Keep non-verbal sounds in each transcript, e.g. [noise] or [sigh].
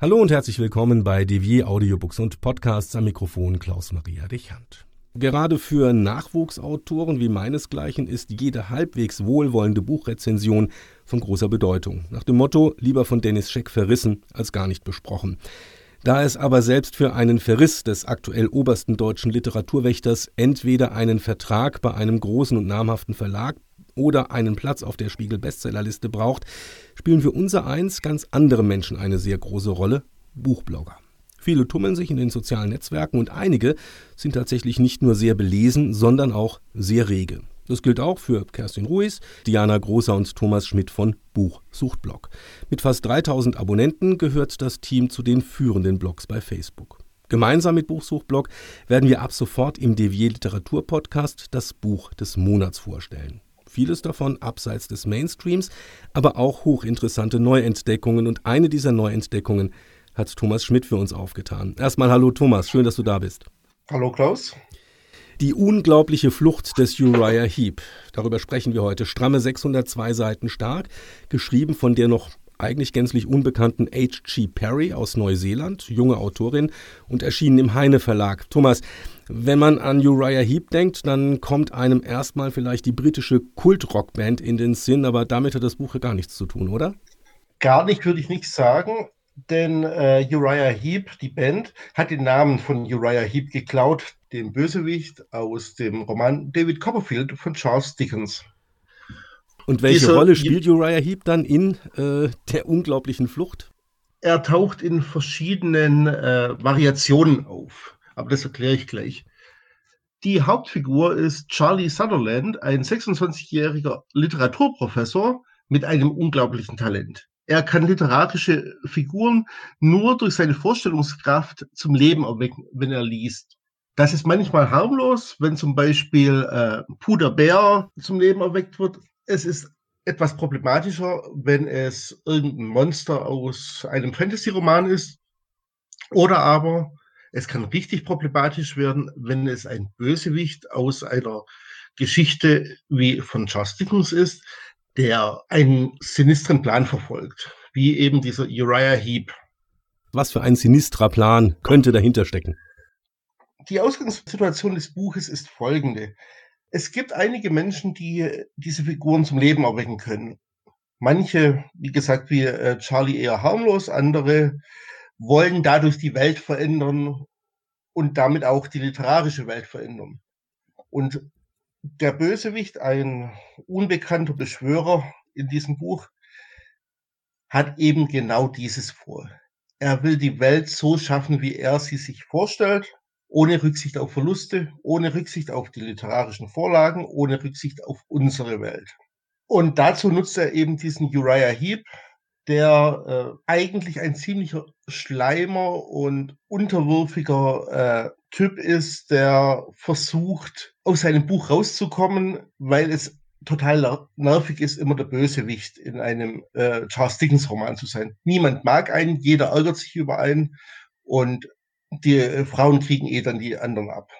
Hallo und herzlich willkommen bei Devier Audiobooks und Podcasts am Mikrofon Klaus-Maria Dichand. Gerade für Nachwuchsautoren wie meinesgleichen ist jede halbwegs wohlwollende Buchrezension von großer Bedeutung. Nach dem Motto lieber von Dennis Scheck verrissen als gar nicht besprochen. Da es aber selbst für einen Verriss des aktuell obersten deutschen Literaturwächters entweder einen Vertrag bei einem großen und namhaften Verlag oder einen Platz auf der Spiegel Bestsellerliste braucht, spielen für unser eins ganz andere Menschen eine sehr große Rolle, Buchblogger. Viele tummeln sich in den sozialen Netzwerken und einige sind tatsächlich nicht nur sehr belesen, sondern auch sehr rege. Das gilt auch für Kerstin Ruiz, Diana Großer und Thomas Schmidt von Buchsuchtblog. Mit fast 3000 Abonnenten gehört das Team zu den führenden Blogs bei Facebook. Gemeinsam mit Buchsuchtblog werden wir ab sofort im Devier Literatur Podcast das Buch des Monats vorstellen. Vieles davon abseits des Mainstreams, aber auch hochinteressante Neuentdeckungen und eine dieser Neuentdeckungen hat Thomas Schmidt für uns aufgetan. Erstmal hallo Thomas, schön, dass du da bist. Hallo Klaus. Die unglaubliche Flucht des Uriah Heep. Darüber sprechen wir heute. Stramme 602 Seiten stark, geschrieben von der noch eigentlich gänzlich unbekannten H.G. Perry aus Neuseeland, junge Autorin und erschienen im Heine Verlag. Thomas, wenn man an Uriah Heep denkt, dann kommt einem erstmal vielleicht die britische Kultrockband in den Sinn, aber damit hat das Buch ja gar nichts zu tun, oder? Gar nicht, würde ich nicht sagen denn äh, Uriah Heep, die Band, hat den Namen von Uriah Heep geklaut, dem Bösewicht aus dem Roman David Copperfield von Charles Dickens. Und welche Dieser, Rolle spielt Uriah Heep dann in äh, der unglaublichen Flucht? Er taucht in verschiedenen äh, Variationen auf, aber das erkläre ich gleich. Die Hauptfigur ist Charlie Sutherland, ein 26-jähriger Literaturprofessor mit einem unglaublichen Talent. Er kann literarische Figuren nur durch seine Vorstellungskraft zum Leben erwecken, wenn er liest. Das ist manchmal harmlos, wenn zum Beispiel äh, Puder Bär zum Leben erweckt wird. Es ist etwas problematischer, wenn es irgendein Monster aus einem Fantasy-Roman ist. Oder aber es kann richtig problematisch werden, wenn es ein Bösewicht aus einer Geschichte wie von Charles Dickens ist, der einen sinistren Plan verfolgt, wie eben dieser Uriah Heep. Was für ein sinistrer Plan könnte dahinter stecken? Die Ausgangssituation des Buches ist folgende. Es gibt einige Menschen, die diese Figuren zum Leben erwecken können. Manche, wie gesagt, wie äh, Charlie eher harmlos, andere wollen dadurch die Welt verändern und damit auch die literarische Welt verändern. Und der Bösewicht, ein unbekannter Beschwörer in diesem Buch, hat eben genau dieses vor. Er will die Welt so schaffen, wie er sie sich vorstellt, ohne Rücksicht auf Verluste, ohne Rücksicht auf die literarischen Vorlagen, ohne Rücksicht auf unsere Welt. Und dazu nutzt er eben diesen Uriah Heep, der äh, eigentlich ein ziemlicher Schleimer und unterwürfiger äh, Typ ist, der versucht, aus seinem Buch rauszukommen, weil es total nervig ist, immer der Bösewicht in einem äh, Charles Dickens Roman zu sein. Niemand mag einen, jeder ärgert sich über einen und die äh, Frauen kriegen eh dann die anderen ab.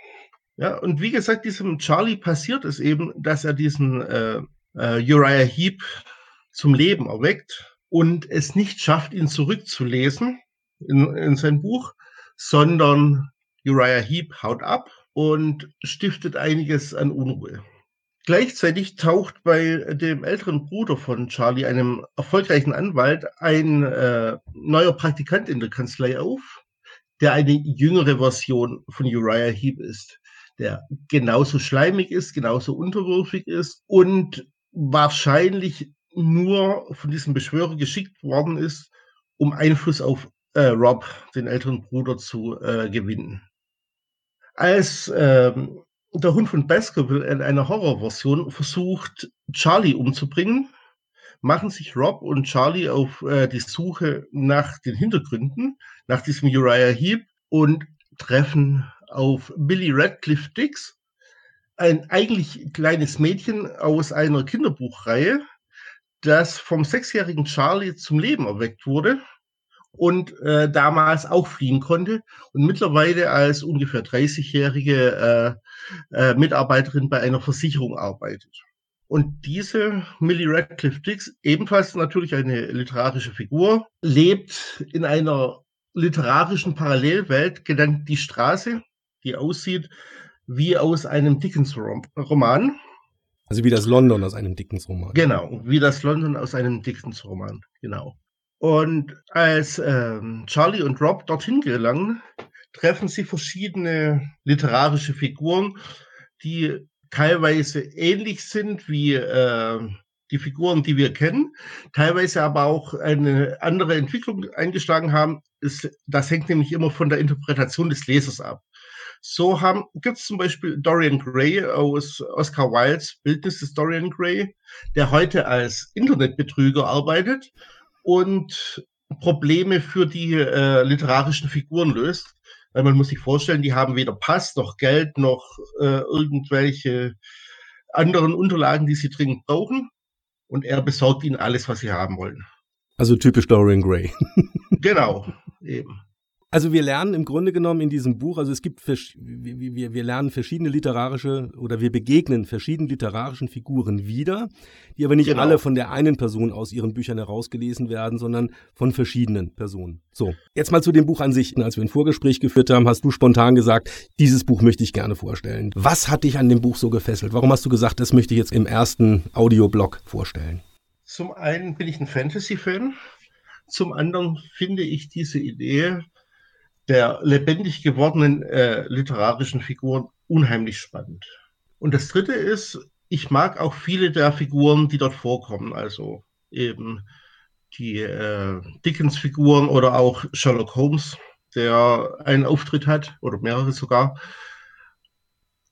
Ja, und wie gesagt, diesem Charlie passiert es eben, dass er diesen äh, äh, Uriah Heep zum Leben erweckt und es nicht schafft, ihn zurückzulesen in, in sein Buch, sondern Uriah Heep haut ab und stiftet einiges an Unruhe. Gleichzeitig taucht bei dem älteren Bruder von Charlie, einem erfolgreichen Anwalt, ein äh, neuer Praktikant in der Kanzlei auf, der eine jüngere Version von Uriah Heep ist, der genauso schleimig ist, genauso unterwürfig ist und wahrscheinlich nur von diesem Beschwörer geschickt worden ist, um Einfluss auf äh, Rob, den älteren Bruder, zu äh, gewinnen. Als ähm, der Hund von Baskerville in einer Horrorversion versucht, Charlie umzubringen, machen sich Rob und Charlie auf äh, die Suche nach den Hintergründen, nach diesem Uriah Heep und treffen auf Billy Radcliffe Dix, ein eigentlich kleines Mädchen aus einer Kinderbuchreihe, das vom sechsjährigen Charlie zum Leben erweckt wurde und äh, damals auch fliehen konnte und mittlerweile als ungefähr 30-jährige äh, äh, Mitarbeiterin bei einer Versicherung arbeitet. Und diese Millie Radcliffe Dix, ebenfalls natürlich eine literarische Figur, lebt in einer literarischen Parallelwelt, genannt Die Straße, die aussieht wie aus einem Dickens-Roman. Also wie das London aus einem Dickens-Roman. Genau, wie das London aus einem Dickens-Roman, genau. Und als ähm, Charlie und Rob dorthin gelangen, treffen sie verschiedene literarische Figuren, die teilweise ähnlich sind wie äh, die Figuren, die wir kennen, teilweise aber auch eine andere Entwicklung eingeschlagen haben. Ist, das hängt nämlich immer von der Interpretation des Lesers ab. So haben gibt es zum Beispiel Dorian Gray aus Oscar Wildes Bildnis des Dorian Gray, der heute als Internetbetrüger arbeitet und Probleme für die äh, literarischen Figuren löst. Weil man muss sich vorstellen, die haben weder Pass noch Geld noch äh, irgendwelche anderen Unterlagen, die sie dringend brauchen. Und er besorgt ihnen alles, was sie haben wollen. Also typisch Dorian Gray. [laughs] genau, eben. Also wir lernen im Grunde genommen in diesem Buch, also es gibt, wir, wir, wir lernen verschiedene literarische oder wir begegnen verschiedenen literarischen Figuren wieder, die aber nicht genau. alle von der einen Person aus ihren Büchern herausgelesen werden, sondern von verschiedenen Personen. So, jetzt mal zu dem Buch an sich. Als wir ein Vorgespräch geführt haben, hast du spontan gesagt, dieses Buch möchte ich gerne vorstellen. Was hat dich an dem Buch so gefesselt? Warum hast du gesagt, das möchte ich jetzt im ersten Audioblog vorstellen? Zum einen bin ich ein Fantasy-Fan. Zum anderen finde ich diese Idee, der lebendig gewordenen äh, literarischen Figuren unheimlich spannend. Und das Dritte ist, ich mag auch viele der Figuren, die dort vorkommen, also eben die äh, Dickens-Figuren oder auch Sherlock Holmes, der einen Auftritt hat oder mehrere sogar.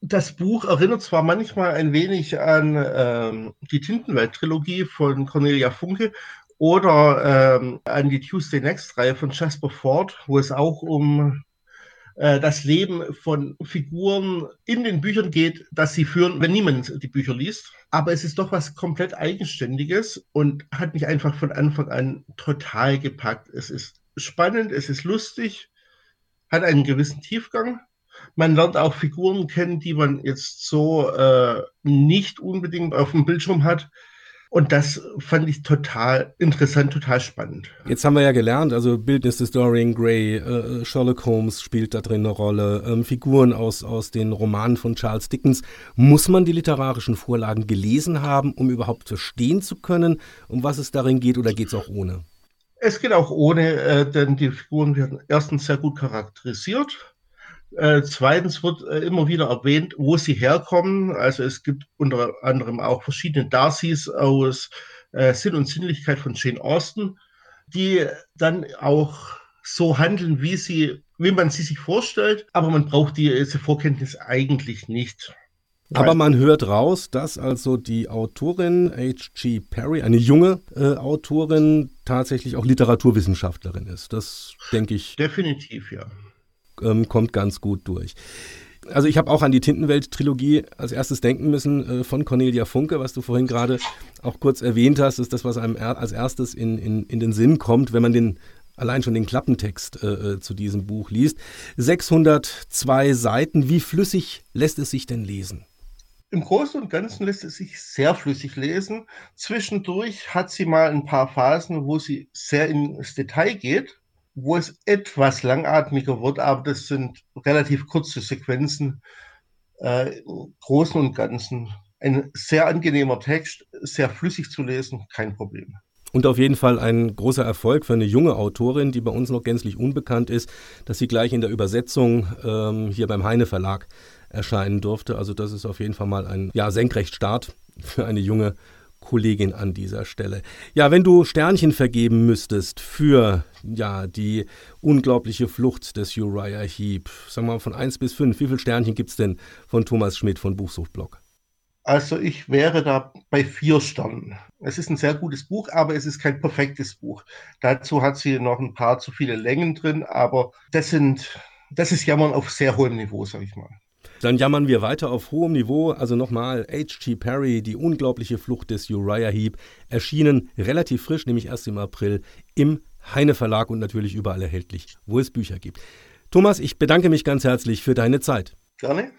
Das Buch erinnert zwar manchmal ein wenig an ähm, die Tintenwelt-Trilogie von Cornelia Funke oder ähm, an die Tuesday Next-Reihe von Jasper Ford, wo es auch um äh, das Leben von Figuren in den Büchern geht, dass sie führen, wenn niemand die Bücher liest. Aber es ist doch was komplett Eigenständiges und hat mich einfach von Anfang an total gepackt. Es ist spannend, es ist lustig, hat einen gewissen Tiefgang. Man lernt auch Figuren kennen, die man jetzt so äh, nicht unbedingt auf dem Bildschirm hat. Und das fand ich total interessant, total spannend. Jetzt haben wir ja gelernt, also Bildnis des Dorian Gray, äh, Sherlock Holmes spielt da drin eine Rolle, ähm, Figuren aus, aus den Romanen von Charles Dickens. Muss man die literarischen Vorlagen gelesen haben, um überhaupt verstehen zu können, um was es darin geht, oder geht es auch ohne? Es geht auch ohne, äh, denn die Figuren werden erstens sehr gut charakterisiert. Äh, zweitens wird äh, immer wieder erwähnt, wo sie herkommen. Also es gibt unter anderem auch verschiedene Darcys aus äh, Sinn und Sinnlichkeit von Jane Austen, die dann auch so handeln, wie sie, wie man sie sich vorstellt, aber man braucht diese Vorkenntnis eigentlich nicht. Aber man hört raus, dass also die Autorin H.G. Perry, eine junge äh, Autorin, tatsächlich auch Literaturwissenschaftlerin ist. Das denke ich. Definitiv, ja ähm, kommt ganz gut durch. Also ich habe auch an die Tintenwelt-Trilogie als erstes denken müssen äh, von Cornelia Funke, was du vorhin gerade auch kurz erwähnt hast, ist das, was einem er als erstes in, in, in den Sinn kommt, wenn man den allein schon den Klappentext äh, äh zu diesem Buch liest. 602 Seiten, wie flüssig lässt es sich denn lesen? Im Großen und Ganzen lässt es sich sehr flüssig lesen. Zwischendurch hat sie mal ein paar Phasen, wo sie sehr ins Detail geht wo es etwas langatmiger wird, aber das sind relativ kurze Sequenzen. Äh, Im Großen und Ganzen ein sehr angenehmer Text, sehr flüssig zu lesen, kein Problem. Und auf jeden Fall ein großer Erfolg für eine junge Autorin, die bei uns noch gänzlich unbekannt ist, dass sie gleich in der Übersetzung ähm, hier beim Heine Verlag erscheinen durfte. Also das ist auf jeden Fall mal ein ja, Senkrechtstart für eine junge Kollegin an dieser Stelle. Ja, wenn du Sternchen vergeben müsstest für ja, die unglaubliche Flucht des Uriah Heep, sagen wir mal von 1 bis 5, wie viele Sternchen gibt es denn von Thomas Schmidt von Buchsuchtblog? Also ich wäre da bei vier Sternen. Es ist ein sehr gutes Buch, aber es ist kein perfektes Buch. Dazu hat sie noch ein paar zu viele Längen drin, aber das sind, das ist Jammern auf sehr hohem Niveau, sag ich mal. Dann jammern wir weiter auf hohem Niveau. Also nochmal, H.G. Perry, die unglaubliche Flucht des Uriah Heep, erschienen relativ frisch, nämlich erst im April im Heine Verlag und natürlich überall erhältlich, wo es Bücher gibt. Thomas, ich bedanke mich ganz herzlich für deine Zeit. Gerne.